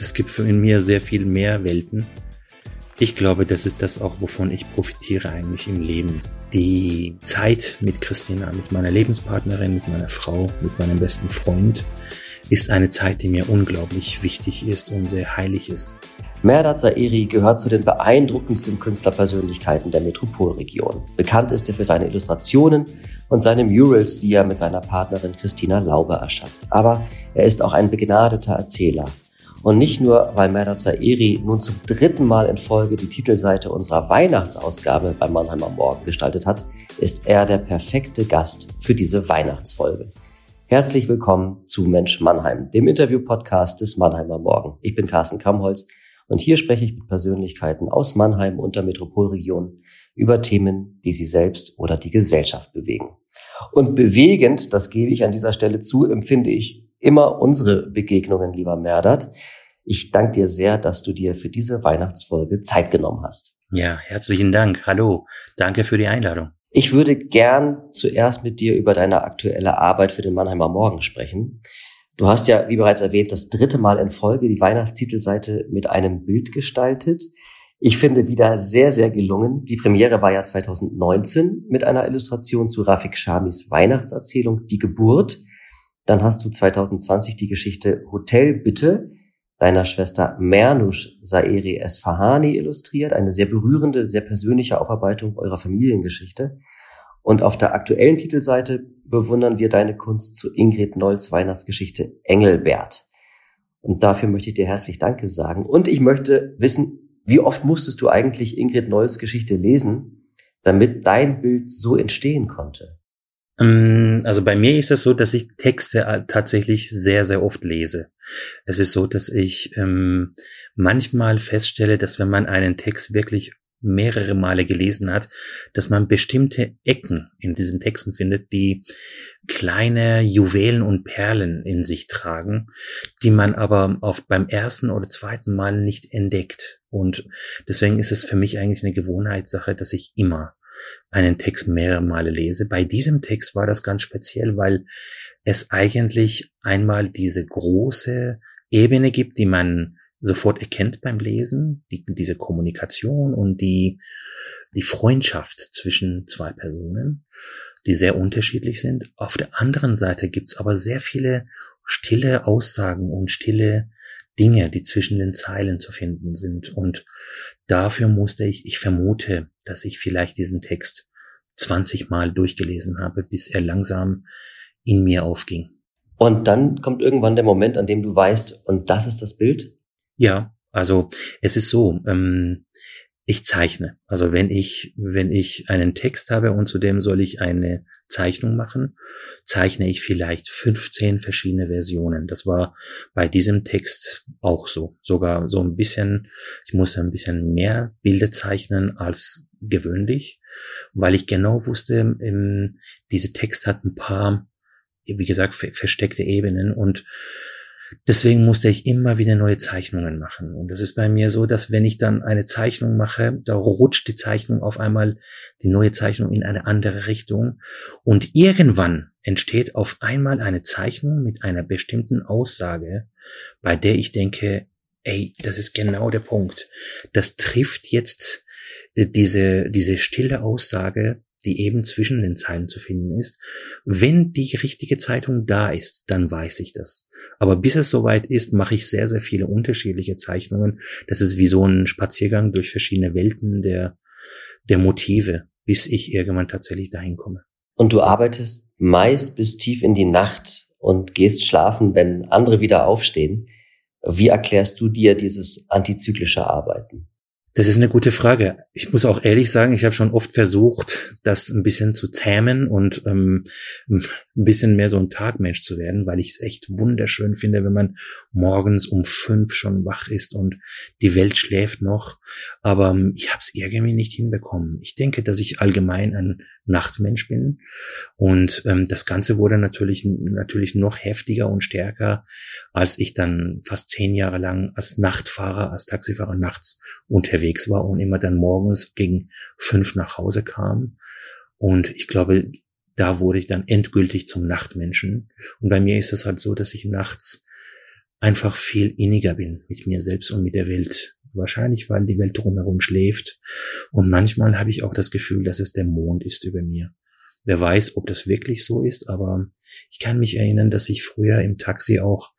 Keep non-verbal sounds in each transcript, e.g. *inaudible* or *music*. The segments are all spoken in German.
Es gibt in mir sehr viel mehr Welten. Ich glaube, das ist das auch, wovon ich profitiere eigentlich im Leben. Die Zeit mit Christina, mit meiner Lebenspartnerin, mit meiner Frau, mit meinem besten Freund ist eine Zeit, die mir unglaublich wichtig ist und sehr heilig ist. Merdat Zaeri gehört zu den beeindruckendsten Künstlerpersönlichkeiten der Metropolregion. Bekannt ist er für seine Illustrationen und seine Murals, die er mit seiner Partnerin Christina Laube erschafft. Aber er ist auch ein begnadeter Erzähler. Und nicht nur, weil Merdat Zaeri nun zum dritten Mal in Folge die Titelseite unserer Weihnachtsausgabe beim Mannheimer Morgen gestaltet hat, ist er der perfekte Gast für diese Weihnachtsfolge. Herzlich willkommen zu Mensch Mannheim, dem Interview-Podcast des Mannheimer Morgen. Ich bin Carsten Kamholz und hier spreche ich mit Persönlichkeiten aus Mannheim und der Metropolregion über Themen, die sie selbst oder die Gesellschaft bewegen. Und bewegend, das gebe ich an dieser Stelle zu, empfinde ich immer unsere Begegnungen, lieber Merdat. Ich danke dir sehr, dass du dir für diese Weihnachtsfolge Zeit genommen hast. Ja, herzlichen Dank. Hallo. Danke für die Einladung. Ich würde gern zuerst mit dir über deine aktuelle Arbeit für den Mannheimer Morgen sprechen. Du hast ja, wie bereits erwähnt, das dritte Mal in Folge die Weihnachtstitelseite mit einem Bild gestaltet. Ich finde wieder sehr, sehr gelungen. Die Premiere war ja 2019 mit einer Illustration zu Rafik Shamis Weihnachtserzählung Die Geburt. Dann hast du 2020 die Geschichte Hotel Bitte deiner Schwester Mernush Saeri Esfahani illustriert. Eine sehr berührende, sehr persönliche Aufarbeitung eurer Familiengeschichte. Und auf der aktuellen Titelseite bewundern wir deine Kunst zu Ingrid Nolls Weihnachtsgeschichte Engelbert. Und dafür möchte ich dir herzlich Danke sagen. Und ich möchte wissen, wie oft musstest du eigentlich Ingrid Nolls Geschichte lesen, damit dein Bild so entstehen konnte? Ähm, also bei mir ist es so, dass ich Texte äh, tatsächlich sehr, sehr oft lese. Es ist so, dass ich ähm, manchmal feststelle, dass wenn man einen Text wirklich mehrere Male gelesen hat, dass man bestimmte Ecken in diesen Texten findet, die kleine Juwelen und Perlen in sich tragen, die man aber auf beim ersten oder zweiten Mal nicht entdeckt. Und deswegen ist es für mich eigentlich eine Gewohnheitssache, dass ich immer einen Text mehrere Male lese. Bei diesem Text war das ganz speziell, weil es eigentlich einmal diese große Ebene gibt, die man sofort erkennt beim Lesen, die, diese Kommunikation und die, die Freundschaft zwischen zwei Personen, die sehr unterschiedlich sind. Auf der anderen Seite gibt's aber sehr viele stille Aussagen und stille Dinge, die zwischen den Zeilen zu finden sind. Und dafür musste ich, ich vermute, dass ich vielleicht diesen Text 20 Mal durchgelesen habe, bis er langsam in mir aufging. Und dann kommt irgendwann der Moment, an dem du weißt, und das ist das Bild? Ja, also es ist so, ähm, ich zeichne. Also wenn ich, wenn ich einen Text habe und zudem soll ich eine Zeichnung machen, zeichne ich vielleicht 15 verschiedene Versionen. Das war bei diesem Text auch so. Sogar so ein bisschen, ich musste ein bisschen mehr Bilder zeichnen als gewöhnlich, weil ich genau wusste, ähm, diese Text hat ein paar, wie gesagt, versteckte Ebenen und Deswegen musste ich immer wieder neue Zeichnungen machen. Und es ist bei mir so, dass wenn ich dann eine Zeichnung mache, da rutscht die Zeichnung auf einmal, die neue Zeichnung in eine andere Richtung. Und irgendwann entsteht auf einmal eine Zeichnung mit einer bestimmten Aussage, bei der ich denke, ey, das ist genau der Punkt. Das trifft jetzt äh, diese, diese stille Aussage die eben zwischen den Zeilen zu finden ist. Wenn die richtige Zeitung da ist, dann weiß ich das. Aber bis es soweit ist, mache ich sehr, sehr viele unterschiedliche Zeichnungen. Das ist wie so ein Spaziergang durch verschiedene Welten der, der Motive, bis ich irgendwann tatsächlich dahin komme. Und du arbeitest meist bis tief in die Nacht und gehst schlafen, wenn andere wieder aufstehen. Wie erklärst du dir dieses antizyklische Arbeiten? Das ist eine gute Frage. Ich muss auch ehrlich sagen, ich habe schon oft versucht, das ein bisschen zu zähmen und ähm, *laughs* ein bisschen mehr so ein Tagmensch zu werden, weil ich es echt wunderschön finde, wenn man morgens um fünf schon wach ist und die Welt schläft noch. Aber ähm, ich habe es irgendwie nicht hinbekommen. Ich denke, dass ich allgemein ein Nachtmensch bin und ähm, das Ganze wurde natürlich natürlich noch heftiger und stärker, als ich dann fast zehn Jahre lang als Nachtfahrer, als Taxifahrer nachts unterwegs war und immer dann morgens gegen fünf nach Hause kam. Und ich glaube, da wurde ich dann endgültig zum Nachtmenschen. Und bei mir ist es halt so, dass ich nachts einfach viel inniger bin mit mir selbst und mit der Welt. Wahrscheinlich, weil die Welt drumherum schläft. Und manchmal habe ich auch das Gefühl, dass es der Mond ist über mir. Wer weiß, ob das wirklich so ist, aber ich kann mich erinnern, dass ich früher im Taxi auch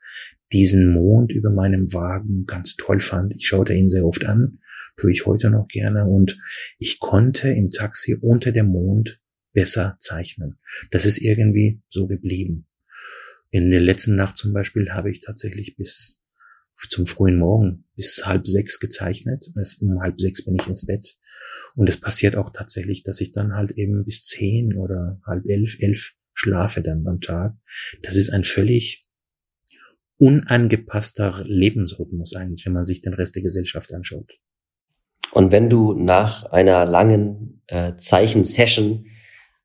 diesen Mond über meinem Wagen ganz toll fand. Ich schaute ihn sehr oft an tue ich heute noch gerne und ich konnte im Taxi unter dem Mond besser zeichnen. Das ist irgendwie so geblieben. In der letzten Nacht zum Beispiel habe ich tatsächlich bis zum frühen Morgen bis halb sechs gezeichnet. Um halb sechs bin ich ins Bett. Und es passiert auch tatsächlich, dass ich dann halt eben bis zehn oder halb elf, elf schlafe dann am Tag. Das ist ein völlig unangepasster Lebensrhythmus eigentlich, wenn man sich den Rest der Gesellschaft anschaut. Und wenn du nach einer langen äh, Zeichensession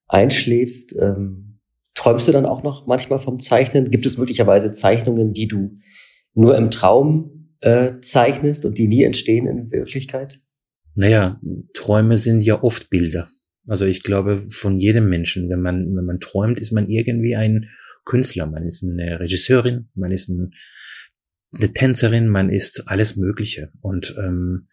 einschläfst, ähm, träumst du dann auch noch manchmal vom Zeichnen? Gibt es möglicherweise Zeichnungen, die du nur im Traum äh, zeichnest und die nie entstehen in Wirklichkeit? Naja, Träume sind ja oft Bilder. Also ich glaube, von jedem Menschen, wenn man, wenn man träumt, ist man irgendwie ein Künstler. Man ist eine Regisseurin, man ist ein, eine Tänzerin, man ist alles Mögliche. Und ähm,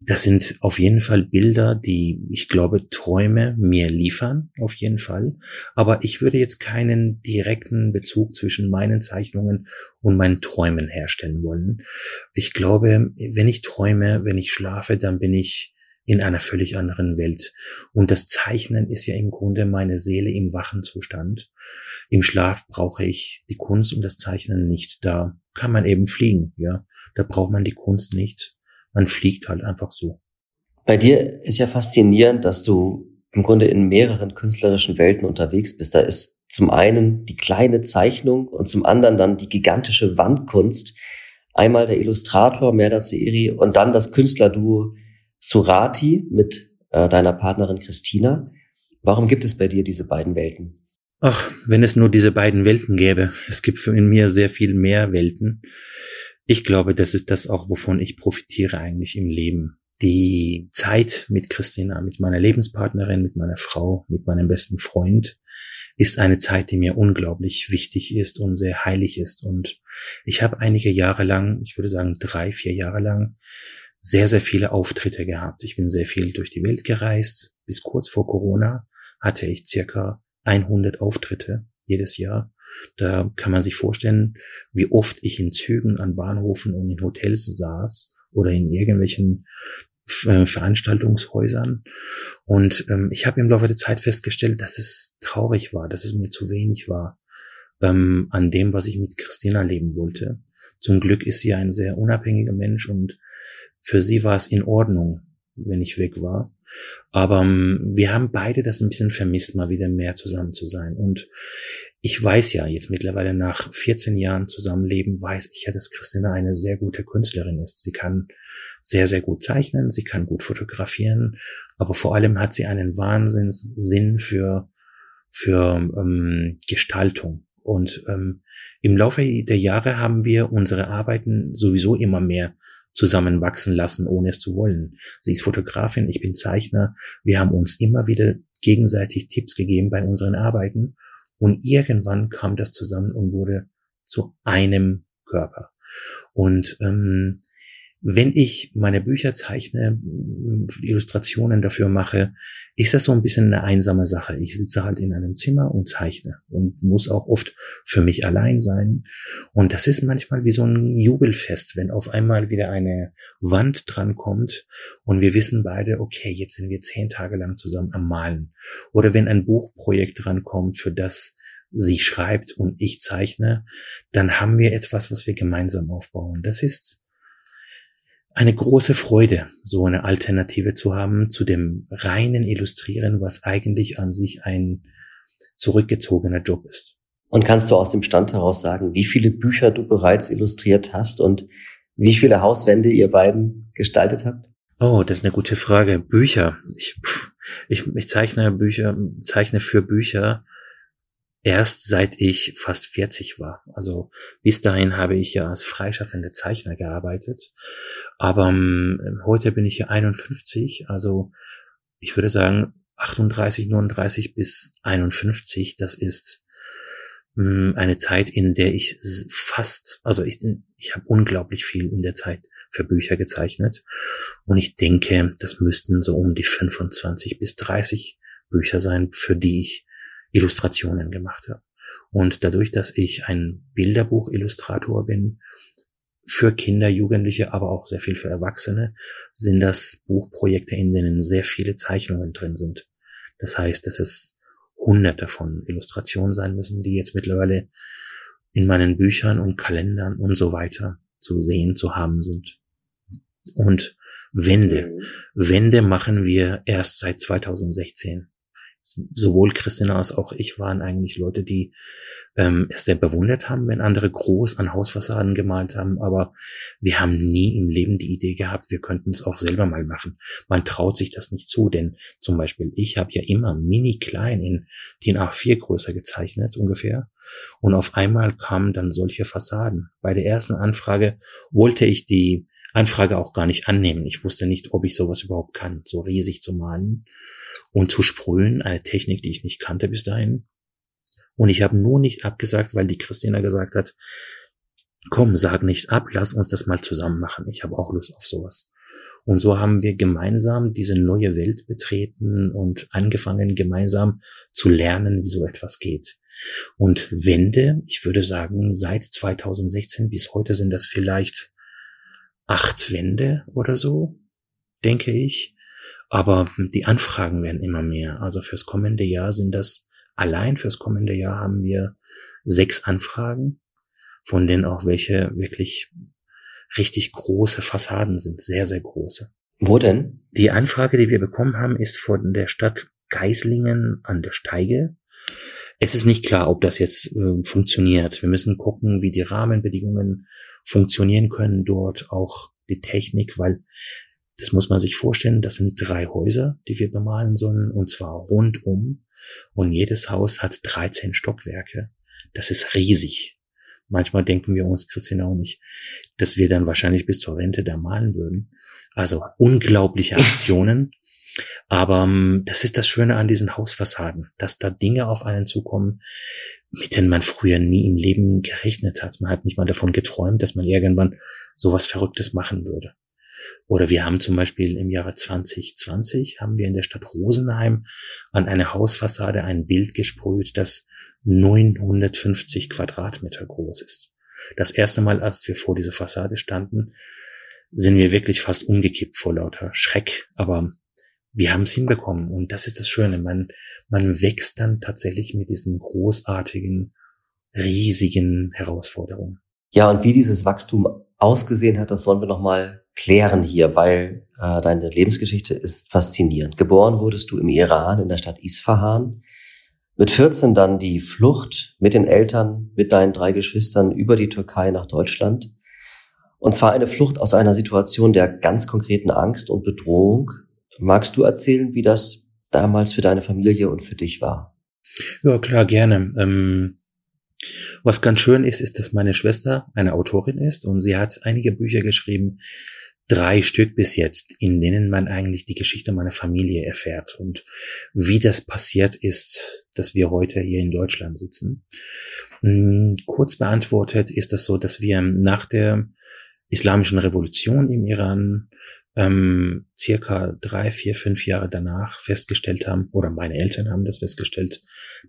das sind auf jeden Fall Bilder, die, ich glaube, Träume mir liefern, auf jeden Fall. Aber ich würde jetzt keinen direkten Bezug zwischen meinen Zeichnungen und meinen Träumen herstellen wollen. Ich glaube, wenn ich träume, wenn ich schlafe, dann bin ich in einer völlig anderen Welt. Und das Zeichnen ist ja im Grunde meine Seele im wachen Zustand. Im Schlaf brauche ich die Kunst und das Zeichnen nicht. Da kann man eben fliegen, ja. Da braucht man die Kunst nicht man fliegt halt einfach so. Bei dir ist ja faszinierend, dass du im Grunde in mehreren künstlerischen Welten unterwegs bist. Da ist zum einen die kleine Zeichnung und zum anderen dann die gigantische Wandkunst. Einmal der Illustrator Merda Zeiri und dann das Künstlerduo Surati mit äh, deiner Partnerin Christina. Warum gibt es bei dir diese beiden Welten? Ach, wenn es nur diese beiden Welten gäbe. Es gibt in mir sehr viel mehr Welten ich glaube, das ist das auch, wovon ich profitiere eigentlich im Leben. Die Zeit mit Christina, mit meiner Lebenspartnerin, mit meiner Frau, mit meinem besten Freund ist eine Zeit, die mir unglaublich wichtig ist und sehr heilig ist. Und ich habe einige Jahre lang, ich würde sagen drei, vier Jahre lang, sehr, sehr viele Auftritte gehabt. Ich bin sehr viel durch die Welt gereist. Bis kurz vor Corona hatte ich circa 100 Auftritte jedes Jahr. Da kann man sich vorstellen, wie oft ich in Zügen, an Bahnhofen und in Hotels saß oder in irgendwelchen äh, Veranstaltungshäusern. Und ähm, ich habe im Laufe der Zeit festgestellt, dass es traurig war, dass es mir zu wenig war ähm, an dem, was ich mit Christina leben wollte. Zum Glück ist sie ein sehr unabhängiger Mensch und für sie war es in Ordnung, wenn ich weg war. Aber ähm, wir haben beide das ein bisschen vermisst, mal wieder mehr zusammen zu sein. Und ich weiß ja jetzt mittlerweile nach 14 Jahren Zusammenleben, weiß ich ja, dass Christina eine sehr gute Künstlerin ist. Sie kann sehr, sehr gut zeichnen, sie kann gut fotografieren, aber vor allem hat sie einen Wahnsinnssinn für, für ähm, Gestaltung. Und ähm, im Laufe der Jahre haben wir unsere Arbeiten sowieso immer mehr zusammenwachsen lassen, ohne es zu wollen. Sie ist Fotografin, ich bin Zeichner. Wir haben uns immer wieder gegenseitig Tipps gegeben bei unseren Arbeiten. Und irgendwann kam das zusammen und wurde zu einem Körper. Und ähm, wenn ich meine Bücher zeichne, Illustrationen dafür mache, ist das so ein bisschen eine einsame Sache. Ich sitze halt in einem Zimmer und zeichne und muss auch oft für mich allein sein. Und das ist manchmal wie so ein Jubelfest, wenn auf einmal wieder eine Wand dran kommt und wir wissen beide, okay, jetzt sind wir zehn Tage lang zusammen am Malen. Oder wenn ein Buchprojekt drankommt, für das sie schreibt und ich zeichne, dann haben wir etwas, was wir gemeinsam aufbauen. Das ist eine große Freude, so eine Alternative zu haben zu dem reinen Illustrieren, was eigentlich an sich ein zurückgezogener Job ist. Und kannst du aus dem Stand heraus sagen, wie viele Bücher du bereits illustriert hast und wie viele Hauswände ihr beiden gestaltet habt? Oh, das ist eine gute Frage. Bücher. Ich, ich, ich zeichne Bücher, zeichne für Bücher erst seit ich fast 40 war. Also bis dahin habe ich ja als freischaffende Zeichner gearbeitet. Aber ähm, heute bin ich ja 51. Also ich würde sagen 38, 39 bis 51. Das ist ähm, eine Zeit, in der ich fast, also ich, ich habe unglaublich viel in der Zeit für Bücher gezeichnet. Und ich denke, das müssten so um die 25 bis 30 Bücher sein, für die ich Illustrationen gemacht habe. Und dadurch, dass ich ein Bilderbuchillustrator bin, für Kinder, Jugendliche, aber auch sehr viel für Erwachsene, sind das Buchprojekte, in denen sehr viele Zeichnungen drin sind. Das heißt, dass es hunderte von Illustrationen sein müssen, die jetzt mittlerweile in meinen Büchern und Kalendern und so weiter zu sehen, zu haben sind. Und Wände. Mhm. Wände machen wir erst seit 2016 sowohl Christina als auch ich waren eigentlich Leute, die ähm, es sehr bewundert haben, wenn andere groß an Hausfassaden gemalt haben, aber wir haben nie im Leben die Idee gehabt, wir könnten es auch selber mal machen. Man traut sich das nicht zu, denn zum Beispiel ich habe ja immer mini klein in den A4 größer gezeichnet ungefähr und auf einmal kamen dann solche Fassaden. Bei der ersten Anfrage wollte ich die Anfrage auch gar nicht annehmen. Ich wusste nicht, ob ich sowas überhaupt kann, so riesig zu malen und zu sprühen, eine Technik, die ich nicht kannte bis dahin. Und ich habe nur nicht abgesagt, weil die Christina gesagt hat, komm, sag nicht ab, lass uns das mal zusammen machen. Ich habe auch Lust auf sowas. Und so haben wir gemeinsam diese neue Welt betreten und angefangen, gemeinsam zu lernen, wie so etwas geht. Und Wände, ich würde sagen, seit 2016 bis heute sind das vielleicht acht Wände oder so, denke ich. Aber die Anfragen werden immer mehr. Also fürs kommende Jahr sind das, allein fürs kommende Jahr haben wir sechs Anfragen, von denen auch welche wirklich richtig große Fassaden sind, sehr, sehr große. Wo denn? Die Anfrage, die wir bekommen haben, ist von der Stadt Geislingen an der Steige. Es ist nicht klar, ob das jetzt äh, funktioniert. Wir müssen gucken, wie die Rahmenbedingungen funktionieren können dort, auch die Technik, weil das muss man sich vorstellen, das sind drei Häuser, die wir bemalen sollen, und zwar rundum. Und jedes Haus hat 13 Stockwerke. Das ist riesig. Manchmal denken wir uns, Christian auch nicht, dass wir dann wahrscheinlich bis zur Rente da malen würden. Also unglaubliche Aktionen. Aber um, ähm, das ist das Schöne an diesen Hausfassaden, dass da Dinge auf einen zukommen, mit denen man früher nie im Leben gerechnet hat. Man hat nicht mal davon geträumt, dass man irgendwann sowas Verrücktes machen würde. Oder wir haben zum Beispiel im Jahre 2020 haben wir in der Stadt Rosenheim an eine Hausfassade ein Bild gesprüht, das 950 Quadratmeter groß ist. Das erste Mal, als wir vor dieser Fassade standen, sind wir wirklich fast umgekippt vor lauter Schreck. Aber wir haben es hinbekommen und das ist das Schöne. Man, man wächst dann tatsächlich mit diesen großartigen, riesigen Herausforderungen. Ja, und wie dieses Wachstum ausgesehen hat, das wollen wir nochmal klären hier, weil äh, deine Lebensgeschichte ist faszinierend. Geboren wurdest du im Iran, in der Stadt Isfahan. Mit 14 dann die Flucht mit den Eltern, mit deinen drei Geschwistern über die Türkei nach Deutschland. Und zwar eine Flucht aus einer Situation der ganz konkreten Angst und Bedrohung. Magst du erzählen, wie das damals für deine Familie und für dich war? Ja, klar, gerne. Ähm was ganz schön ist, ist, dass meine Schwester eine Autorin ist und sie hat einige Bücher geschrieben, drei Stück bis jetzt, in denen man eigentlich die Geschichte meiner Familie erfährt und wie das passiert ist, dass wir heute hier in Deutschland sitzen. Hm, kurz beantwortet ist das so, dass wir nach der islamischen Revolution im Iran ähm, circa drei, vier, fünf Jahre danach festgestellt haben, oder meine Eltern haben das festgestellt,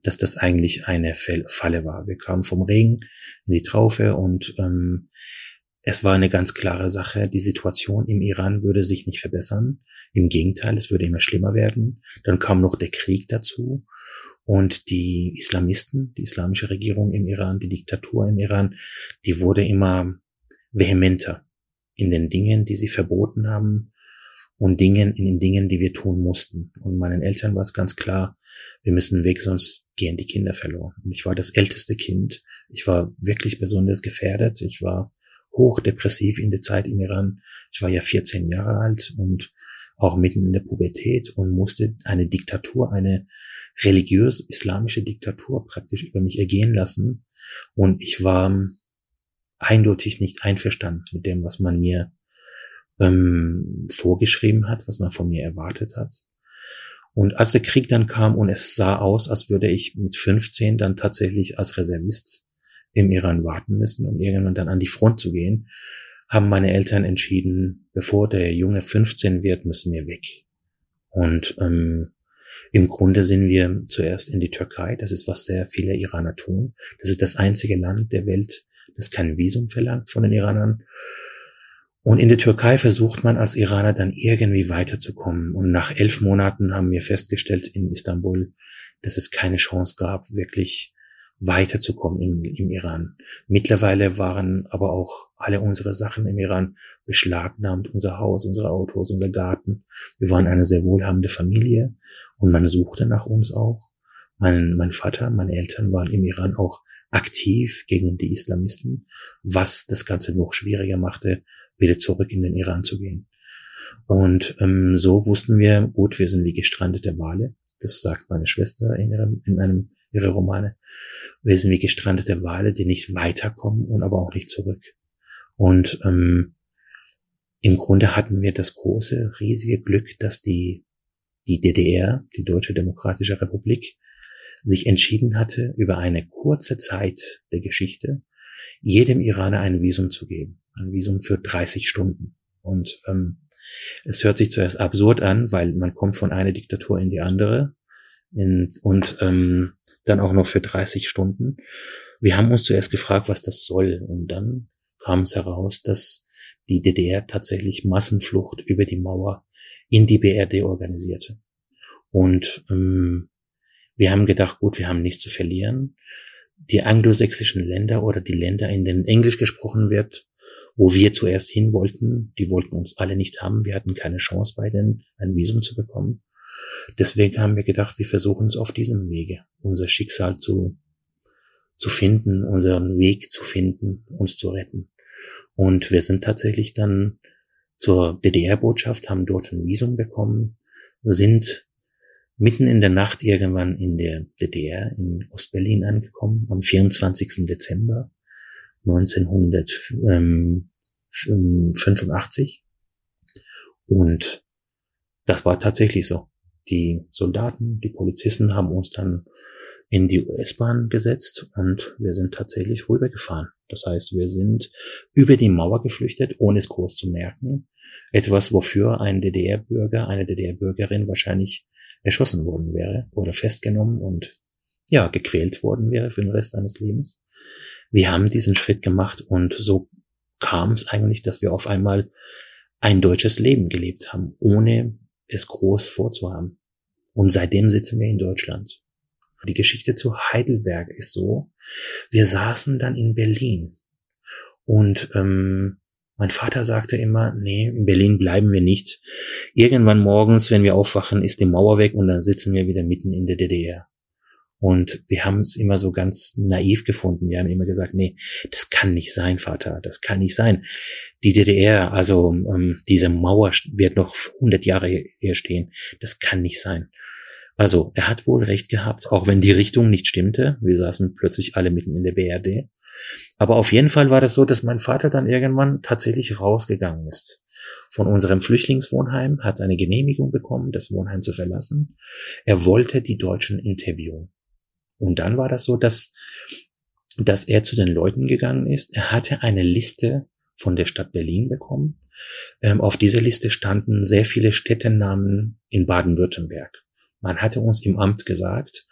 dass das eigentlich eine Falle war. Wir kamen vom Regen in die Traufe und ähm, es war eine ganz klare Sache, die Situation im Iran würde sich nicht verbessern. Im Gegenteil, es würde immer schlimmer werden. Dann kam noch der Krieg dazu und die Islamisten, die islamische Regierung im Iran, die Diktatur im Iran, die wurde immer vehementer in den Dingen, die sie verboten haben und Dingen, in den Dingen, die wir tun mussten. Und meinen Eltern war es ganz klar, wir müssen weg, sonst gehen die Kinder verloren. Und ich war das älteste Kind. Ich war wirklich besonders gefährdet. Ich war hochdepressiv in der Zeit im Iran. Ich war ja 14 Jahre alt und auch mitten in der Pubertät und musste eine Diktatur, eine religiös-islamische Diktatur praktisch über mich ergehen lassen. Und ich war eindeutig nicht einverstanden mit dem, was man mir ähm, vorgeschrieben hat, was man von mir erwartet hat. Und als der Krieg dann kam und es sah aus, als würde ich mit 15 dann tatsächlich als Reservist im Iran warten müssen, um irgendwann dann an die Front zu gehen, haben meine Eltern entschieden, bevor der Junge 15 wird, müssen wir weg. Und ähm, im Grunde sind wir zuerst in die Türkei. Das ist, was sehr viele Iraner tun. Das ist das einzige Land der Welt, das kein Visum verlangt von den Iranern. Und in der Türkei versucht man als Iraner dann irgendwie weiterzukommen. Und nach elf Monaten haben wir festgestellt in Istanbul, dass es keine Chance gab, wirklich weiterzukommen im, im Iran. Mittlerweile waren aber auch alle unsere Sachen im Iran beschlagnahmt, unser Haus, unsere Autos, unser Garten. Wir waren eine sehr wohlhabende Familie und man suchte nach uns auch. Mein, mein Vater, meine Eltern waren im Iran auch aktiv gegen die Islamisten, was das Ganze noch schwieriger machte, wieder zurück in den Iran zu gehen. Und ähm, so wussten wir, gut, wir sind wie gestrandete Wale. Das sagt meine Schwester in, ihrem, in einem ihrer Romane. Wir sind wie gestrandete Wale, die nicht weiterkommen und aber auch nicht zurück. Und ähm, im Grunde hatten wir das große, riesige Glück, dass die, die DDR, die Deutsche Demokratische Republik, sich entschieden hatte, über eine kurze Zeit der Geschichte jedem Iraner ein Visum zu geben. Ein Visum für 30 Stunden. Und ähm, es hört sich zuerst absurd an, weil man kommt von einer Diktatur in die andere in, und ähm, dann auch noch für 30 Stunden. Wir haben uns zuerst gefragt, was das soll. Und dann kam es heraus, dass die DDR tatsächlich Massenflucht über die Mauer in die BRD organisierte. Und ähm, wir haben gedacht, gut, wir haben nichts zu verlieren. Die anglosächsischen Länder oder die Länder, in denen Englisch gesprochen wird, wo wir zuerst hin wollten, die wollten uns alle nicht haben. Wir hatten keine Chance bei denen, ein Visum zu bekommen. Deswegen haben wir gedacht, wir versuchen es auf diesem Wege, unser Schicksal zu, zu finden, unseren Weg zu finden, uns zu retten. Und wir sind tatsächlich dann zur DDR-Botschaft, haben dort ein Visum bekommen, sind mitten in der Nacht irgendwann in der DDR in Ostberlin angekommen, am 24. Dezember 1985. Und das war tatsächlich so. Die Soldaten, die Polizisten haben uns dann in die US-Bahn gesetzt und wir sind tatsächlich rübergefahren. Das heißt, wir sind über die Mauer geflüchtet, ohne es groß zu merken. Etwas, wofür ein DDR-Bürger, eine DDR-Bürgerin wahrscheinlich erschossen worden wäre oder festgenommen und ja, gequält worden wäre für den Rest seines Lebens. Wir haben diesen Schritt gemacht und so kam es eigentlich, dass wir auf einmal ein deutsches Leben gelebt haben, ohne es groß vorzuhaben. Und seitdem sitzen wir in Deutschland. Die Geschichte zu Heidelberg ist so, wir saßen dann in Berlin und ähm, mein Vater sagte immer, nee, in Berlin bleiben wir nicht. Irgendwann morgens, wenn wir aufwachen, ist die Mauer weg und dann sitzen wir wieder mitten in der DDR. Und wir haben es immer so ganz naiv gefunden. Wir haben immer gesagt, nee, das kann nicht sein, Vater, das kann nicht sein. Die DDR, also ähm, diese Mauer wird noch 100 Jahre hier stehen. Das kann nicht sein. Also er hat wohl recht gehabt, auch wenn die Richtung nicht stimmte. Wir saßen plötzlich alle mitten in der BRD. Aber auf jeden Fall war das so, dass mein Vater dann irgendwann tatsächlich rausgegangen ist von unserem Flüchtlingswohnheim, hat eine Genehmigung bekommen, das Wohnheim zu verlassen. Er wollte die Deutschen interviewen. Und dann war das so, dass, dass er zu den Leuten gegangen ist. Er hatte eine Liste von der Stadt Berlin bekommen. Ähm, auf dieser Liste standen sehr viele Städtenamen in Baden-Württemberg. Man hatte uns im Amt gesagt,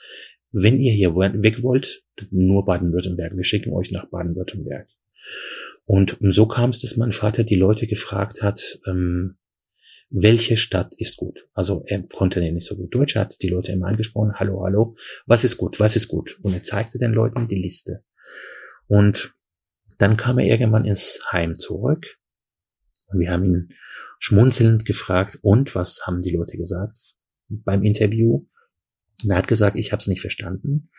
wenn ihr hier weg wollt, nur Baden-Württemberg. Wir schicken euch nach Baden-Württemberg. Und so kam es, dass mein Vater die Leute gefragt hat, ähm, welche Stadt ist gut? Also er konnte ja nicht so gut Deutsch, hat die Leute immer angesprochen, hallo, hallo, was ist gut, was ist gut? Und er zeigte den Leuten die Liste. Und dann kam er irgendwann ins Heim zurück Und wir haben ihn schmunzelnd gefragt, und was haben die Leute gesagt beim Interview? Und er hat gesagt, ich habe es nicht verstanden.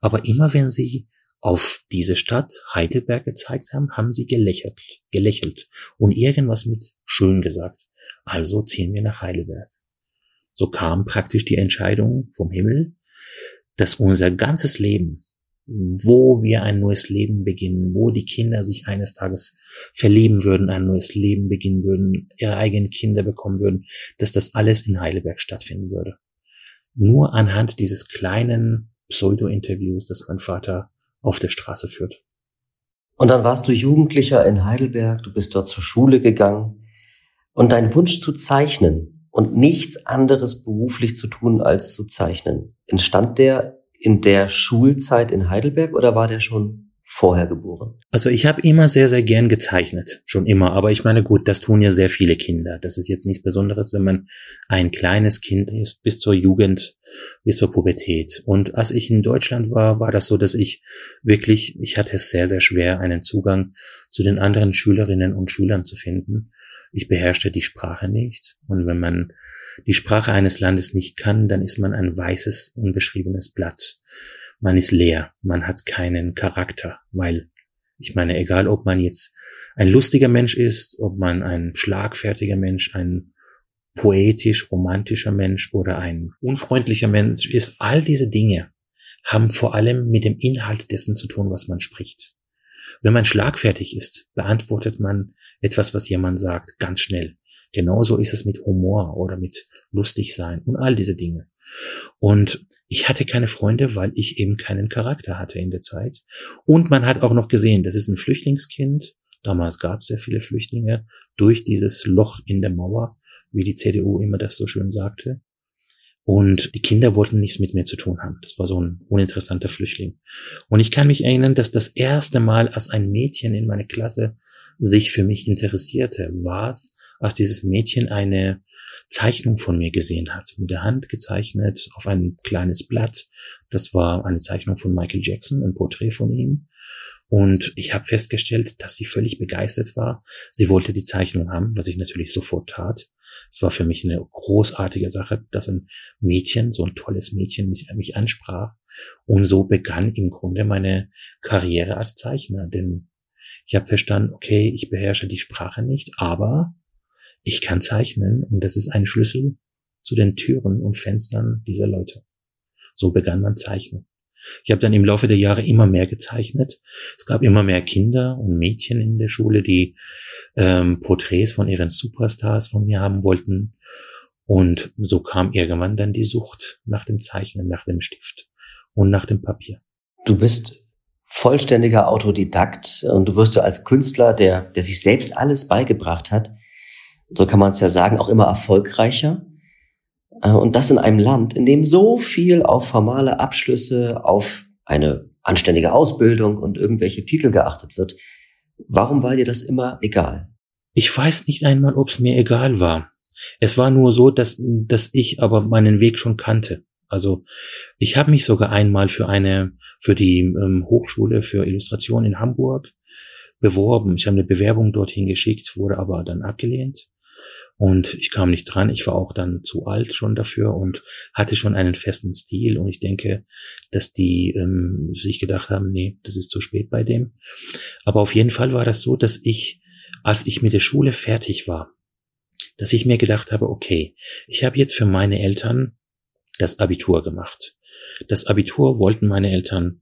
Aber immer wenn sie auf diese Stadt Heidelberg gezeigt haben, haben sie gelächelt, gelächelt und irgendwas mit schön gesagt. Also ziehen wir nach Heidelberg. So kam praktisch die Entscheidung vom Himmel, dass unser ganzes Leben, wo wir ein neues Leben beginnen, wo die Kinder sich eines Tages verlieben würden, ein neues Leben beginnen würden, ihre eigenen Kinder bekommen würden, dass das alles in Heidelberg stattfinden würde. Nur anhand dieses kleinen Pseudo-Interviews, das mein Vater auf der Straße führt. Und dann warst du Jugendlicher in Heidelberg, du bist dort zur Schule gegangen und dein Wunsch zu zeichnen und nichts anderes beruflich zu tun als zu zeichnen, entstand der in der Schulzeit in Heidelberg oder war der schon vorher geboren? Also ich habe immer sehr, sehr gern gezeichnet, schon immer. Aber ich meine, gut, das tun ja sehr viele Kinder. Das ist jetzt nichts Besonderes, wenn man ein kleines Kind ist, bis zur Jugend, bis zur Pubertät. Und als ich in Deutschland war, war das so, dass ich wirklich, ich hatte es sehr, sehr schwer, einen Zugang zu den anderen Schülerinnen und Schülern zu finden. Ich beherrschte die Sprache nicht. Und wenn man die Sprache eines Landes nicht kann, dann ist man ein weißes, unbeschriebenes Blatt man ist leer, man hat keinen Charakter, weil ich meine, egal ob man jetzt ein lustiger Mensch ist, ob man ein schlagfertiger Mensch, ein poetisch, romantischer Mensch oder ein unfreundlicher Mensch ist, all diese Dinge haben vor allem mit dem Inhalt dessen zu tun, was man spricht. Wenn man schlagfertig ist, beantwortet man etwas, was jemand sagt, ganz schnell. Genauso ist es mit Humor oder mit lustig sein und all diese Dinge. Und ich hatte keine Freunde, weil ich eben keinen Charakter hatte in der Zeit. Und man hat auch noch gesehen, das ist ein Flüchtlingskind. Damals gab es sehr viele Flüchtlinge durch dieses Loch in der Mauer, wie die CDU immer das so schön sagte. Und die Kinder wollten nichts mit mir zu tun haben. Das war so ein uninteressanter Flüchtling. Und ich kann mich erinnern, dass das erste Mal, als ein Mädchen in meiner Klasse sich für mich interessierte, war es, als dieses Mädchen eine Zeichnung von mir gesehen hat, mit der Hand gezeichnet auf ein kleines Blatt. Das war eine Zeichnung von Michael Jackson, ein Porträt von ihm. Und ich habe festgestellt, dass sie völlig begeistert war. Sie wollte die Zeichnung haben, was ich natürlich sofort tat. Es war für mich eine großartige Sache, dass ein Mädchen, so ein tolles Mädchen, mich, mich ansprach. Und so begann im Grunde meine Karriere als Zeichner. Denn ich habe verstanden, okay, ich beherrsche die Sprache nicht, aber ich kann zeichnen und das ist ein Schlüssel zu den Türen und Fenstern dieser Leute. So begann man zeichnen. Ich habe dann im Laufe der Jahre immer mehr gezeichnet. Es gab immer mehr Kinder und Mädchen in der Schule, die ähm, Porträts von ihren Superstars von mir haben wollten. Und so kam irgendwann dann die Sucht nach dem Zeichnen, nach dem Stift und nach dem Papier. Du bist vollständiger Autodidakt und du wirst du als Künstler, der, der sich selbst alles beigebracht hat, so kann man es ja sagen, auch immer erfolgreicher. Äh, und das in einem Land, in dem so viel auf formale Abschlüsse, auf eine anständige Ausbildung und irgendwelche Titel geachtet wird. Warum war dir das immer egal? Ich weiß nicht einmal, ob es mir egal war. Es war nur so, dass, dass ich aber meinen Weg schon kannte. Also ich habe mich sogar einmal für eine, für die ähm, Hochschule für Illustration in Hamburg beworben. Ich habe eine Bewerbung dorthin geschickt, wurde aber dann abgelehnt. Und ich kam nicht dran. Ich war auch dann zu alt schon dafür und hatte schon einen festen Stil. Und ich denke, dass die ähm, sich gedacht haben, nee, das ist zu spät bei dem. Aber auf jeden Fall war das so, dass ich, als ich mit der Schule fertig war, dass ich mir gedacht habe, okay, ich habe jetzt für meine Eltern das Abitur gemacht. Das Abitur wollten meine Eltern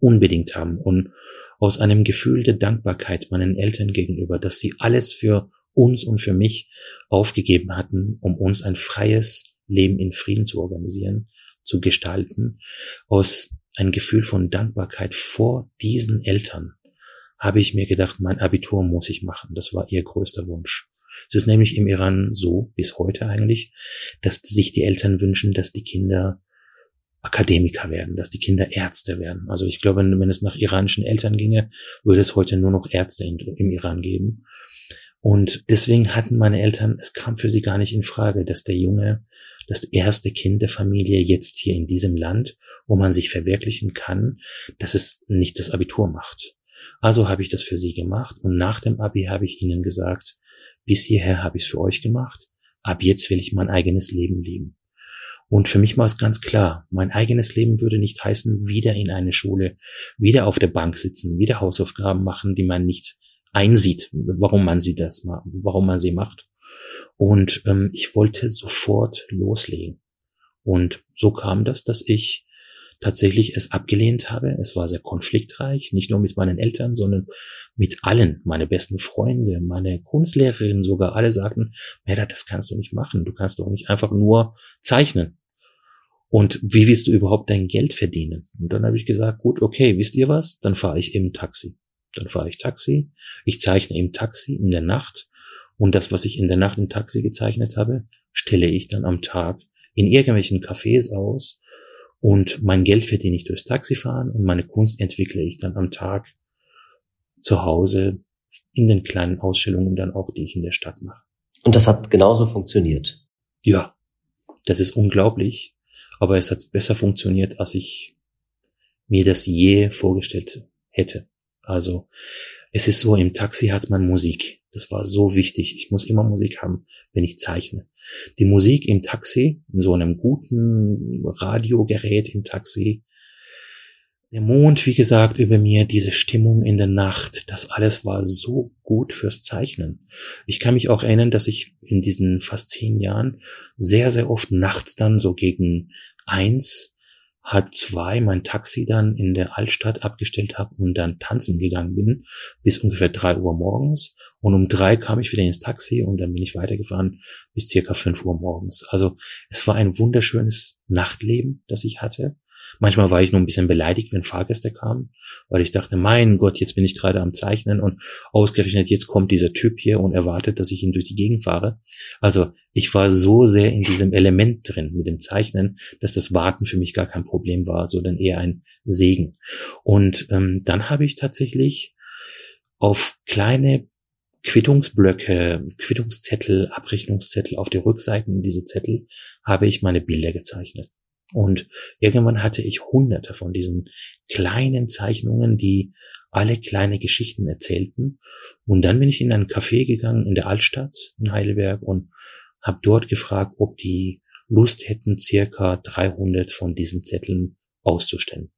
unbedingt haben und aus einem Gefühl der Dankbarkeit meinen Eltern gegenüber, dass sie alles für uns und für mich aufgegeben hatten, um uns ein freies Leben in Frieden zu organisieren, zu gestalten, aus ein Gefühl von Dankbarkeit vor diesen Eltern habe ich mir gedacht, mein Abitur muss ich machen. Das war ihr größter Wunsch. Es ist nämlich im Iran so, bis heute eigentlich, dass sich die Eltern wünschen, dass die Kinder Akademiker werden, dass die Kinder Ärzte werden. Also ich glaube, wenn es nach iranischen Eltern ginge, würde es heute nur noch Ärzte im Iran geben. Und deswegen hatten meine Eltern, es kam für sie gar nicht in Frage, dass der Junge, das erste Kind der Familie jetzt hier in diesem Land, wo man sich verwirklichen kann, dass es nicht das Abitur macht. Also habe ich das für sie gemacht und nach dem Abi habe ich ihnen gesagt, bis hierher habe ich es für euch gemacht, ab jetzt will ich mein eigenes Leben leben. Und für mich war es ganz klar, mein eigenes Leben würde nicht heißen, wieder in eine Schule, wieder auf der Bank sitzen, wieder Hausaufgaben machen, die man nicht einsieht, warum man sie das macht, warum man sie macht. Und ähm, ich wollte sofort loslegen. Und so kam das, dass ich tatsächlich es abgelehnt habe. Es war sehr konfliktreich, nicht nur mit meinen Eltern, sondern mit allen, meine besten Freunde, meine Kunstlehrerin sogar, alle sagten, Meda, das kannst du nicht machen, du kannst doch nicht einfach nur zeichnen. Und wie willst du überhaupt dein Geld verdienen? Und dann habe ich gesagt, gut, okay, wisst ihr was? Dann fahre ich eben Taxi. Dann fahre ich Taxi. Ich zeichne im Taxi in der Nacht. Und das, was ich in der Nacht im Taxi gezeichnet habe, stelle ich dann am Tag in irgendwelchen Cafés aus und mein Geld verdiene ich durchs Taxifahren und meine Kunst entwickle ich dann am Tag zu Hause in den kleinen Ausstellungen dann auch, die ich in der Stadt mache. Und das hat genauso funktioniert. Ja, das ist unglaublich, aber es hat besser funktioniert, als ich mir das je vorgestellt hätte. Also es ist so, im Taxi hat man Musik. Das war so wichtig. Ich muss immer Musik haben, wenn ich zeichne. Die Musik im Taxi, in so einem guten Radiogerät im Taxi, der Mond, wie gesagt, über mir, diese Stimmung in der Nacht, das alles war so gut fürs Zeichnen. Ich kann mich auch erinnern, dass ich in diesen fast zehn Jahren sehr, sehr oft nachts dann so gegen eins halb zwei mein Taxi dann in der Altstadt abgestellt habe und dann tanzen gegangen bin bis ungefähr drei Uhr morgens. Und um drei kam ich wieder ins Taxi und dann bin ich weitergefahren bis circa fünf Uhr morgens. Also es war ein wunderschönes Nachtleben, das ich hatte. Manchmal war ich nur ein bisschen beleidigt, wenn Fahrgäste kamen, weil ich dachte, mein Gott, jetzt bin ich gerade am Zeichnen und ausgerechnet jetzt kommt dieser Typ hier und erwartet, dass ich ihn durch die Gegend fahre. Also ich war so sehr in diesem Element drin mit dem Zeichnen, dass das Warten für mich gar kein Problem war, sondern eher ein Segen. Und ähm, dann habe ich tatsächlich auf kleine Quittungsblöcke, Quittungszettel, Abrechnungszettel auf die Rückseiten dieser Zettel habe ich meine Bilder gezeichnet. Und irgendwann hatte ich hunderte von diesen kleinen Zeichnungen, die alle kleine Geschichten erzählten. Und dann bin ich in ein Café gegangen in der Altstadt in Heidelberg und habe dort gefragt, ob die Lust hätten, circa 300 von diesen Zetteln auszustellen.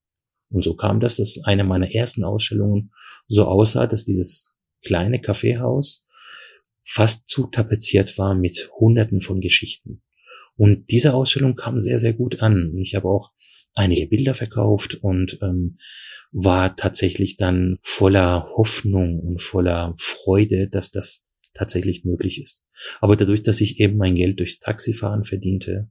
Und so kam das, dass eine meiner ersten Ausstellungen so aussah, dass dieses kleine Kaffeehaus fast zu tapeziert war mit hunderten von Geschichten. Und diese Ausstellung kam sehr, sehr gut an. Ich habe auch einige Bilder verkauft und ähm, war tatsächlich dann voller Hoffnung und voller Freude, dass das tatsächlich möglich ist. Aber dadurch, dass ich eben mein Geld durchs Taxifahren verdiente,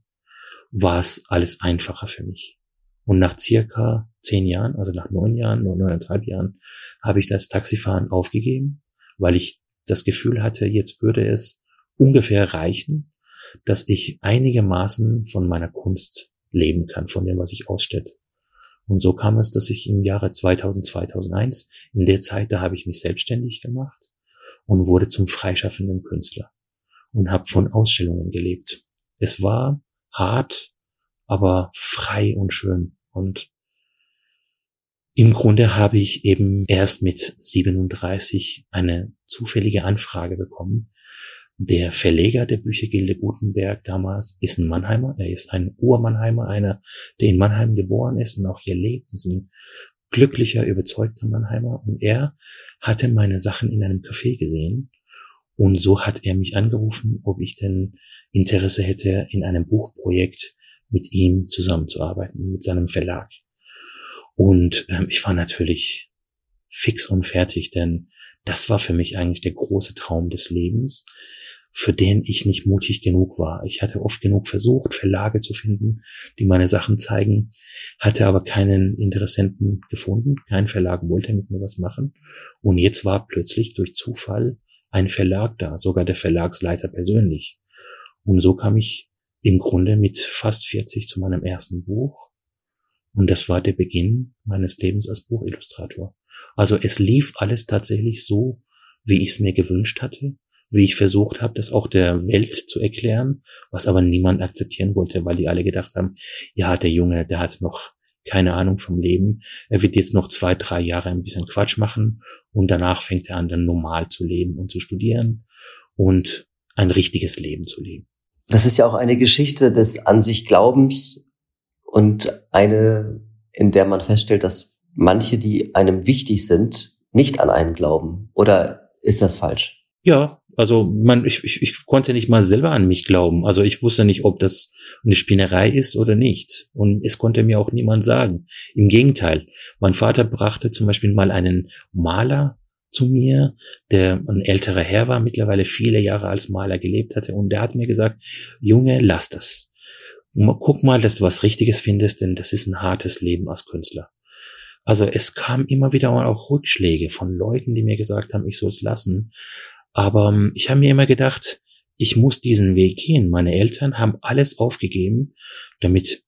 war es alles einfacher für mich. Und nach circa zehn Jahren, also nach neun Jahren, nur neuneinhalb Jahren, habe ich das Taxifahren aufgegeben, weil ich das Gefühl hatte, jetzt würde es ungefähr reichen, dass ich einigermaßen von meiner Kunst leben kann, von dem, was ich ausstelle. Und so kam es, dass ich im Jahre 2000, 2001, in der Zeit, da habe ich mich selbstständig gemacht und wurde zum freischaffenden Künstler und habe von Ausstellungen gelebt. Es war hart, aber frei und schön. Und im Grunde habe ich eben erst mit 37 eine zufällige Anfrage bekommen, der Verleger der Büchergilde Gutenberg damals ist ein Mannheimer. Er ist ein Urmannheimer, einer, der in Mannheim geboren ist und auch hier lebt. Ist ein glücklicher, überzeugter Mannheimer. Und er hatte meine Sachen in einem Café gesehen. Und so hat er mich angerufen, ob ich denn Interesse hätte, in einem Buchprojekt mit ihm zusammenzuarbeiten, mit seinem Verlag. Und ähm, ich war natürlich fix und fertig, denn das war für mich eigentlich der große Traum des Lebens für den ich nicht mutig genug war. Ich hatte oft genug versucht, Verlage zu finden, die meine Sachen zeigen, hatte aber keinen Interessenten gefunden. Kein Verlag wollte mit mir was machen. Und jetzt war plötzlich durch Zufall ein Verlag da, sogar der Verlagsleiter persönlich. Und so kam ich im Grunde mit fast 40 zu meinem ersten Buch. Und das war der Beginn meines Lebens als Buchillustrator. Also es lief alles tatsächlich so, wie ich es mir gewünscht hatte wie ich versucht habe, das auch der Welt zu erklären, was aber niemand akzeptieren wollte, weil die alle gedacht haben, ja, der Junge, der hat noch keine Ahnung vom Leben. Er wird jetzt noch zwei, drei Jahre ein bisschen Quatsch machen und danach fängt er an, dann normal zu leben und zu studieren. und ein richtiges Leben zu leben. Das ist ja auch eine Geschichte des an sich Glaubens und eine, in der man feststellt, dass manche, die einem wichtig sind, nicht an einen glauben. Oder ist das falsch? Ja, also man, ich, ich, ich konnte nicht mal selber an mich glauben. Also ich wusste nicht, ob das eine Spinnerei ist oder nicht. Und es konnte mir auch niemand sagen. Im Gegenteil, mein Vater brachte zum Beispiel mal einen Maler zu mir, der ein älterer Herr war, mittlerweile viele Jahre als Maler gelebt hatte. Und der hat mir gesagt, Junge, lass das. Guck mal, dass du was Richtiges findest, denn das ist ein hartes Leben als Künstler. Also es kam immer wieder auch Rückschläge von Leuten, die mir gesagt haben, ich soll es lassen. Aber ähm, ich habe mir immer gedacht, ich muss diesen Weg gehen. Meine Eltern haben alles aufgegeben, damit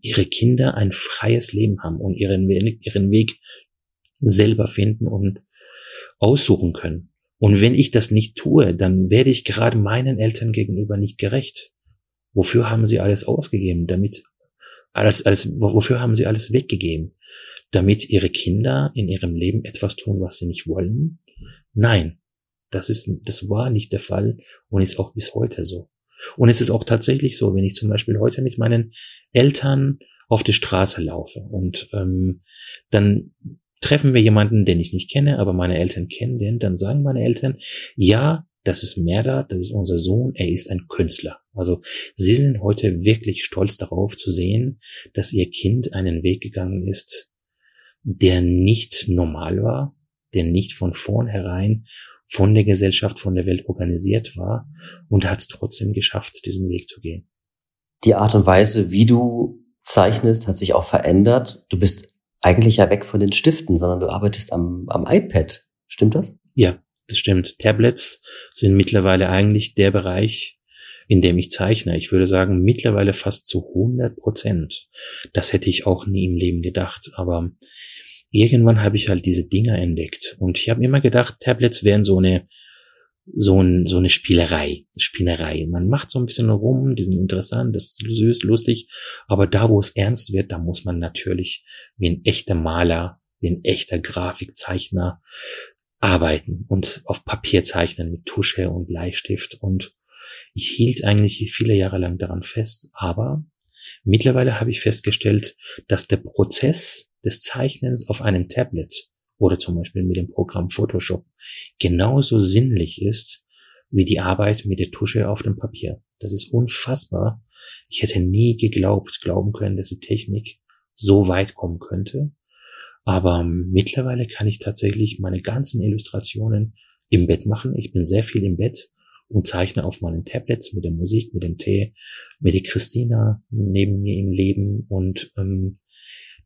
ihre Kinder ein freies Leben haben und ihren, ihren Weg selber finden und aussuchen können. Und wenn ich das nicht tue, dann werde ich gerade meinen Eltern gegenüber nicht gerecht. Wofür haben sie alles ausgegeben? Damit alles, alles, wofür haben sie alles weggegeben? Damit ihre Kinder in ihrem Leben etwas tun, was sie nicht wollen? Nein. Das ist, das war nicht der Fall und ist auch bis heute so. Und es ist auch tatsächlich so, wenn ich zum Beispiel heute mit meinen Eltern auf die Straße laufe und ähm, dann treffen wir jemanden, den ich nicht kenne, aber meine Eltern kennen den, dann sagen meine Eltern, ja, das ist Merda, das ist unser Sohn, er ist ein Künstler. Also sie sind heute wirklich stolz darauf zu sehen, dass ihr Kind einen Weg gegangen ist, der nicht normal war, der nicht von vornherein von der Gesellschaft, von der Welt organisiert war und hat es trotzdem geschafft, diesen Weg zu gehen. Die Art und Weise, wie du zeichnest, hat sich auch verändert. Du bist eigentlich ja weg von den Stiften, sondern du arbeitest am, am iPad. Stimmt das? Ja, das stimmt. Tablets sind mittlerweile eigentlich der Bereich, in dem ich zeichne. Ich würde sagen, mittlerweile fast zu 100 Prozent. Das hätte ich auch nie im Leben gedacht. Aber irgendwann habe ich halt diese Dinger entdeckt. Und ich habe immer gedacht, Tablets wären so eine so, ein, so eine Spielerei, Spinnerei. Man macht so ein bisschen rum, die sind interessant, das ist süß, lustig, aber da, wo es ernst wird, da muss man natürlich wie ein echter Maler, wie ein echter Grafikzeichner arbeiten und auf Papier zeichnen mit Tusche und Bleistift und ich hielt eigentlich viele Jahre lang daran fest, aber mittlerweile habe ich festgestellt, dass der Prozess des Zeichnens auf einem Tablet oder zum Beispiel mit dem Programm Photoshop genauso sinnlich ist wie die Arbeit mit der Tusche auf dem Papier. Das ist unfassbar. Ich hätte nie geglaubt, glauben können, dass die Technik so weit kommen könnte. Aber mittlerweile kann ich tatsächlich meine ganzen Illustrationen im Bett machen. Ich bin sehr viel im Bett und zeichne auf meinen Tablets mit der Musik, mit dem Tee, mit der Christina neben mir im Leben und ähm,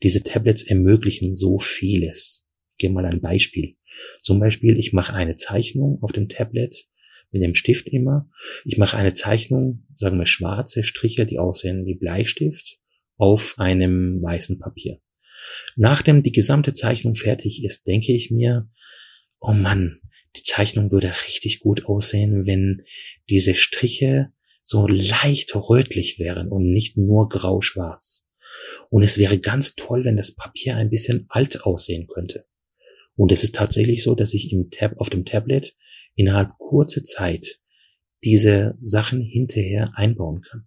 diese Tablets ermöglichen so vieles gebe mal ein Beispiel. Zum Beispiel, ich mache eine Zeichnung auf dem Tablet mit dem Stift immer. Ich mache eine Zeichnung, sagen wir schwarze Striche, die aussehen wie Bleistift, auf einem weißen Papier. Nachdem die gesamte Zeichnung fertig ist, denke ich mir, oh Mann, die Zeichnung würde richtig gut aussehen, wenn diese Striche so leicht rötlich wären und nicht nur grau-schwarz. Und es wäre ganz toll, wenn das Papier ein bisschen alt aussehen könnte. Und es ist tatsächlich so, dass ich im Tab, auf dem Tablet innerhalb kurzer Zeit diese Sachen hinterher einbauen kann.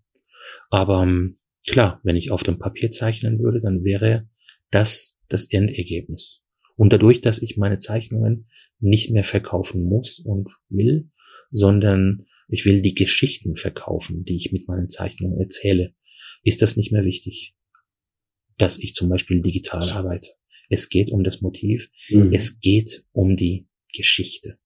Aber ähm, klar, wenn ich auf dem Papier zeichnen würde, dann wäre das das Endergebnis. Und dadurch, dass ich meine Zeichnungen nicht mehr verkaufen muss und will, sondern ich will die Geschichten verkaufen, die ich mit meinen Zeichnungen erzähle, ist das nicht mehr wichtig, dass ich zum Beispiel digital arbeite. Es geht um das Motiv. Mhm. Es geht um die Geschichte.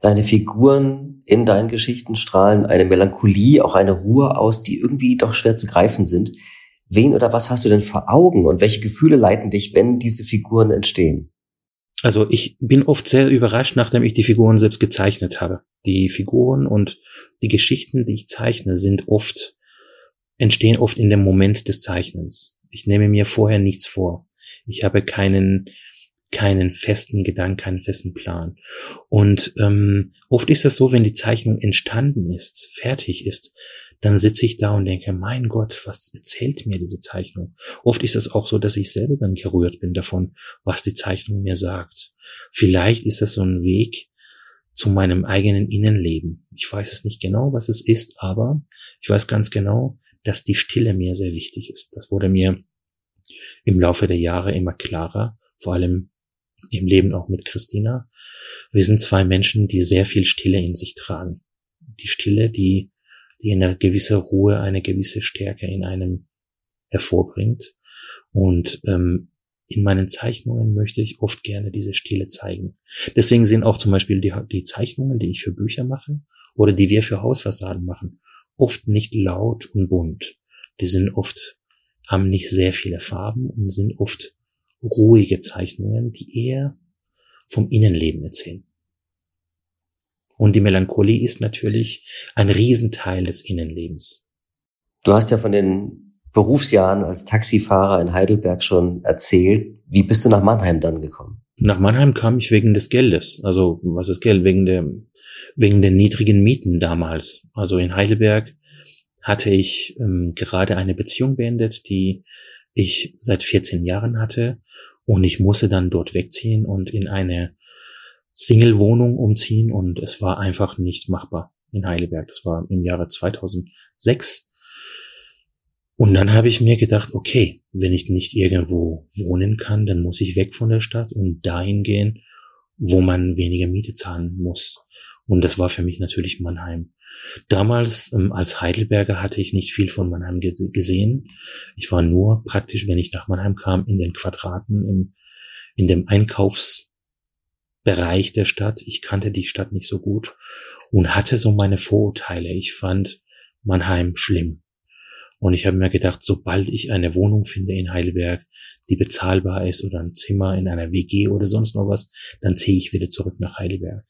Deine Figuren in deinen Geschichten strahlen eine Melancholie, auch eine Ruhe aus, die irgendwie doch schwer zu greifen sind. Wen oder was hast du denn vor Augen und welche Gefühle leiten dich, wenn diese Figuren entstehen? Also ich bin oft sehr überrascht, nachdem ich die Figuren selbst gezeichnet habe. Die Figuren und die Geschichten, die ich zeichne, sind oft, entstehen oft in dem Moment des Zeichnens. Ich nehme mir vorher nichts vor. Ich habe keinen keinen festen Gedanken, keinen festen Plan. Und ähm, oft ist das so, wenn die Zeichnung entstanden ist, fertig ist, dann sitze ich da und denke, mein Gott, was erzählt mir diese Zeichnung? Oft ist es auch so, dass ich selber dann gerührt bin davon, was die Zeichnung mir sagt. Vielleicht ist das so ein Weg zu meinem eigenen Innenleben. Ich weiß es nicht genau, was es ist, aber ich weiß ganz genau, dass die Stille mir sehr wichtig ist. Das wurde mir im Laufe der Jahre immer klarer, vor allem im Leben auch mit Christina. Wir sind zwei Menschen, die sehr viel Stille in sich tragen. Die Stille, die, die eine gewisse Ruhe, eine gewisse Stärke in einem hervorbringt. Und ähm, in meinen Zeichnungen möchte ich oft gerne diese Stille zeigen. Deswegen sind auch zum Beispiel die, die Zeichnungen, die ich für Bücher mache oder die wir für Hausfassaden machen, oft nicht laut und bunt. Die sind oft, haben nicht sehr viele Farben und sind oft ruhige Zeichnungen, die eher vom Innenleben erzählen. Und die Melancholie ist natürlich ein Riesenteil des Innenlebens. Du hast ja von den Berufsjahren als Taxifahrer in Heidelberg schon erzählt. Wie bist du nach Mannheim dann gekommen? Nach Mannheim kam ich wegen des Geldes. Also, was ist Geld? Wegen der, wegen der niedrigen Mieten damals. Also in Heidelberg hatte ich ähm, gerade eine Beziehung beendet, die ich seit 14 Jahren hatte. Und ich musste dann dort wegziehen und in eine Single-Wohnung umziehen. Und es war einfach nicht machbar in Heidelberg. Das war im Jahre 2006. Und dann habe ich mir gedacht, okay, wenn ich nicht irgendwo wohnen kann, dann muss ich weg von der Stadt und dahin gehen, wo man weniger Miete zahlen muss. Und das war für mich natürlich Mannheim. Damals ähm, als Heidelberger hatte ich nicht viel von Mannheim ge gesehen. Ich war nur praktisch, wenn ich nach Mannheim kam, in den Quadraten, im, in dem Einkaufsbereich der Stadt. Ich kannte die Stadt nicht so gut und hatte so meine Vorurteile. Ich fand Mannheim schlimm. Und ich habe mir gedacht, sobald ich eine Wohnung finde in Heidelberg, die bezahlbar ist oder ein Zimmer in einer WG oder sonst noch was, dann ziehe ich wieder zurück nach Heidelberg.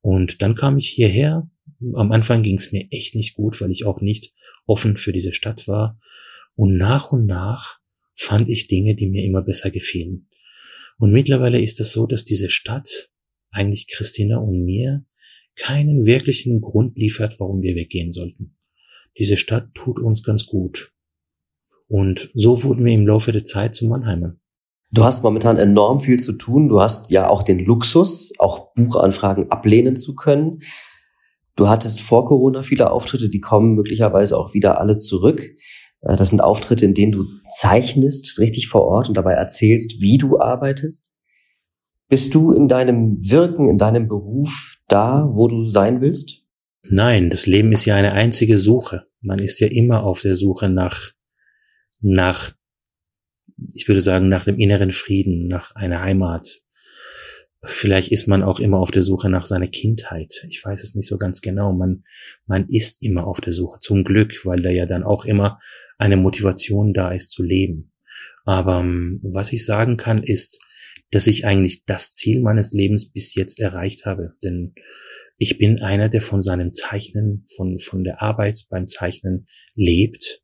Und dann kam ich hierher. Am Anfang ging es mir echt nicht gut, weil ich auch nicht offen für diese Stadt war. Und nach und nach fand ich Dinge, die mir immer besser gefielen. Und mittlerweile ist es so, dass diese Stadt eigentlich Christina und mir keinen wirklichen Grund liefert, warum wir weggehen sollten diese Stadt tut uns ganz gut. Und so wurden wir im Laufe der Zeit zu Mannheimern. Du hast momentan enorm viel zu tun. Du hast ja auch den Luxus, auch Buchanfragen ablehnen zu können. Du hattest vor Corona viele Auftritte, die kommen möglicherweise auch wieder alle zurück. Äh, das sind Auftritte, in denen du zeichnest, richtig vor Ort und dabei erzählst, wie du arbeitest. Bist du in deinem Wirken, in deinem Beruf da, wo du sein willst? Nein, das Leben ist ja eine einzige Suche. Man ist ja immer auf der Suche nach, nach, ich würde sagen, nach dem inneren Frieden, nach einer Heimat. Vielleicht ist man auch immer auf der Suche nach seiner Kindheit. Ich weiß es nicht so ganz genau. Man, man ist immer auf der Suche. Zum Glück, weil da ja dann auch immer eine Motivation da ist zu leben. Aber ähm, was ich sagen kann, ist, dass ich eigentlich das Ziel meines Lebens bis jetzt erreicht habe. Denn ich bin einer, der von seinem Zeichnen, von, von der Arbeit beim Zeichnen lebt.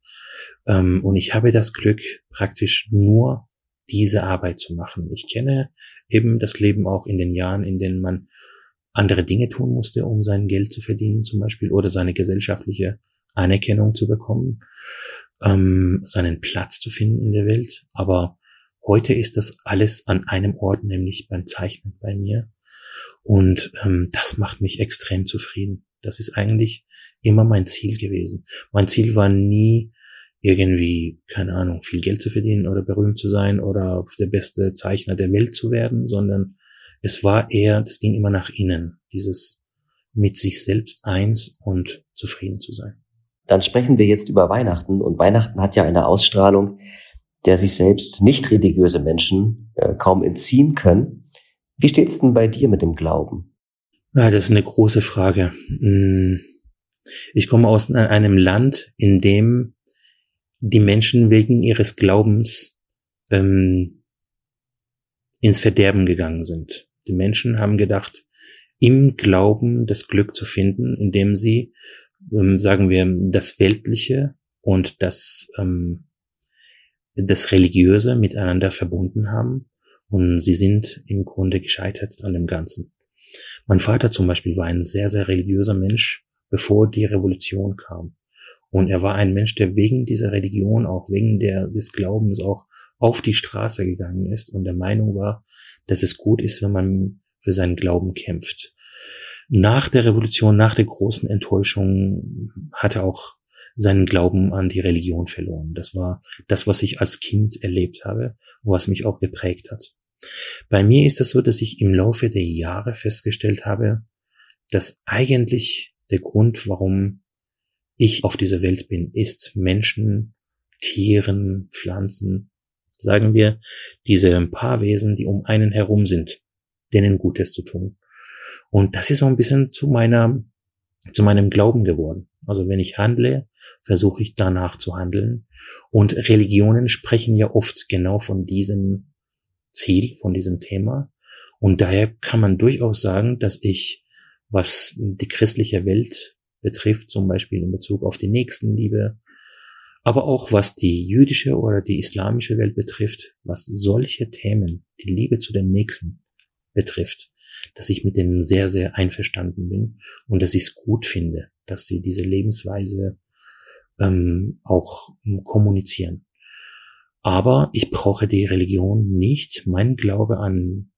Ähm, und ich habe das Glück, praktisch nur diese Arbeit zu machen. Ich kenne eben das Leben auch in den Jahren, in denen man andere Dinge tun musste, um sein Geld zu verdienen zum Beispiel oder seine gesellschaftliche Anerkennung zu bekommen, ähm, seinen Platz zu finden in der Welt. Aber heute ist das alles an einem Ort, nämlich beim Zeichnen bei mir. Und ähm, das macht mich extrem zufrieden. Das ist eigentlich immer mein Ziel gewesen. Mein Ziel war nie irgendwie, keine Ahnung, viel Geld zu verdienen oder berühmt zu sein oder der beste Zeichner der Welt zu werden, sondern es war eher, das ging immer nach innen, dieses mit sich selbst eins und zufrieden zu sein. Dann sprechen wir jetzt über Weihnachten und Weihnachten hat ja eine Ausstrahlung, der sich selbst nicht religiöse Menschen äh, kaum entziehen können. Wie steht's denn bei dir mit dem Glauben? Ja, das ist eine große Frage. Hm. Ich komme aus einem Land, in dem die Menschen wegen ihres Glaubens ähm, ins Verderben gegangen sind. Die Menschen haben gedacht, im Glauben das Glück zu finden, indem sie, ähm, sagen wir, das Weltliche und das, ähm, das Religiöse miteinander verbunden haben und sie sind im Grunde gescheitert an dem Ganzen. Mein Vater zum Beispiel war ein sehr, sehr religiöser Mensch, bevor die Revolution kam. Und er war ein Mensch, der wegen dieser Religion, auch wegen der, des Glaubens auch auf die Straße gegangen ist und der Meinung war, dass es gut ist, wenn man für seinen Glauben kämpft. nach der Revolution, nach der großen Enttäuschung, hat er auch seinen Glauben an die Religion verloren. Das war das, was ich als Kind erlebt habe und was mich auch geprägt hat. Bei mir ist es so, dass ich im Laufe der Jahre festgestellt habe, dass eigentlich der Grund, warum ich auf dieser Welt bin, ist Menschen, Tieren, Pflanzen, sagen wir, diese paar Wesen, die um einen herum sind, denen Gutes zu tun. Und das ist so ein bisschen zu meiner, zu meinem Glauben geworden. Also wenn ich handle, versuche ich danach zu handeln. Und Religionen sprechen ja oft genau von diesem Ziel, von diesem Thema. Und daher kann man durchaus sagen, dass ich, was die christliche Welt betrifft, zum Beispiel in Bezug auf die Nächstenliebe, aber auch was die jüdische oder die islamische Welt betrifft, was solche Themen, die Liebe zu dem Nächsten betrifft, dass ich mit denen sehr, sehr einverstanden bin und dass ich es gut finde, dass sie diese Lebensweise ähm, auch ähm, kommunizieren. Aber ich brauche die Religion nicht. Mein Glaube an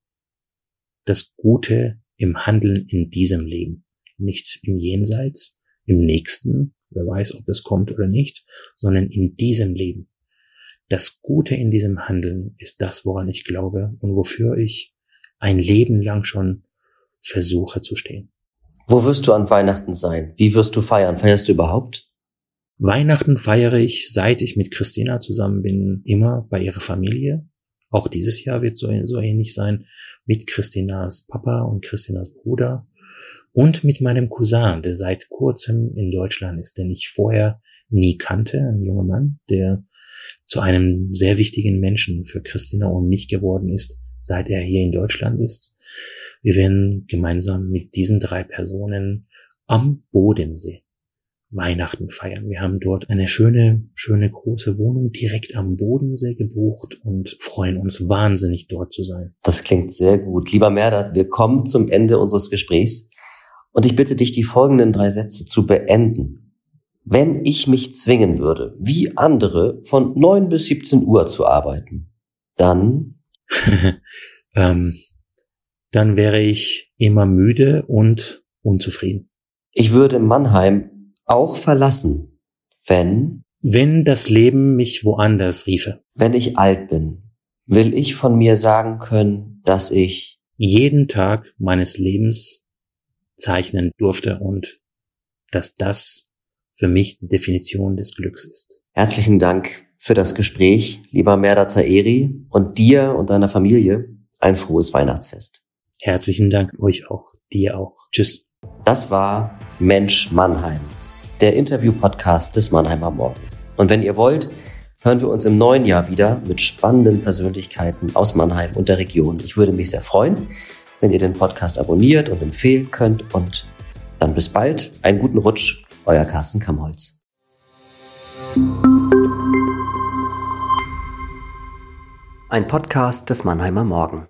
das Gute im Handeln in diesem Leben, nicht im Jenseits, im nächsten, wer weiß, ob das kommt oder nicht, sondern in diesem Leben. Das Gute in diesem Handeln ist das, woran ich glaube und wofür ich ein Leben lang schon versuche zu stehen. Wo wirst du an Weihnachten sein? Wie wirst du feiern? Feierst du überhaupt? Weihnachten feiere ich, seit ich mit Christina zusammen bin, immer bei ihrer Familie. Auch dieses Jahr wird so, so ähnlich sein mit Christinas Papa und Christinas Bruder und mit meinem Cousin, der seit kurzem in Deutschland ist, den ich vorher nie kannte, ein junger Mann, der zu einem sehr wichtigen Menschen für Christina und mich geworden ist, seit er hier in Deutschland ist. Wir werden gemeinsam mit diesen drei Personen am Bodensee Weihnachten feiern. Wir haben dort eine schöne, schöne große Wohnung direkt am Bodensee gebucht und freuen uns wahnsinnig dort zu sein. Das klingt sehr gut. Lieber Merdat, wir kommen zum Ende unseres Gesprächs. Und ich bitte dich, die folgenden drei Sätze zu beenden. Wenn ich mich zwingen würde, wie andere von neun bis 17 Uhr zu arbeiten, dann? *laughs* ähm, dann wäre ich immer müde und unzufrieden. Ich würde Mannheim auch verlassen, wenn? Wenn das Leben mich woanders riefe. Wenn ich alt bin, will ich von mir sagen können, dass ich jeden Tag meines Lebens zeichnen durfte und dass das für mich die Definition des Glücks ist. Herzlichen Dank für das Gespräch, lieber Merda Zaeri, und dir und deiner Familie ein frohes Weihnachtsfest. Herzlichen Dank euch auch, dir auch. Tschüss. Das war Mensch Mannheim, der Interview-Podcast des Mannheimer Morgen. Und wenn ihr wollt, hören wir uns im neuen Jahr wieder mit spannenden Persönlichkeiten aus Mannheim und der Region. Ich würde mich sehr freuen wenn ihr den Podcast abonniert und empfehlen könnt. Und dann bis bald. Einen guten Rutsch. Euer Carsten Kamholz. Ein Podcast des Mannheimer Morgen.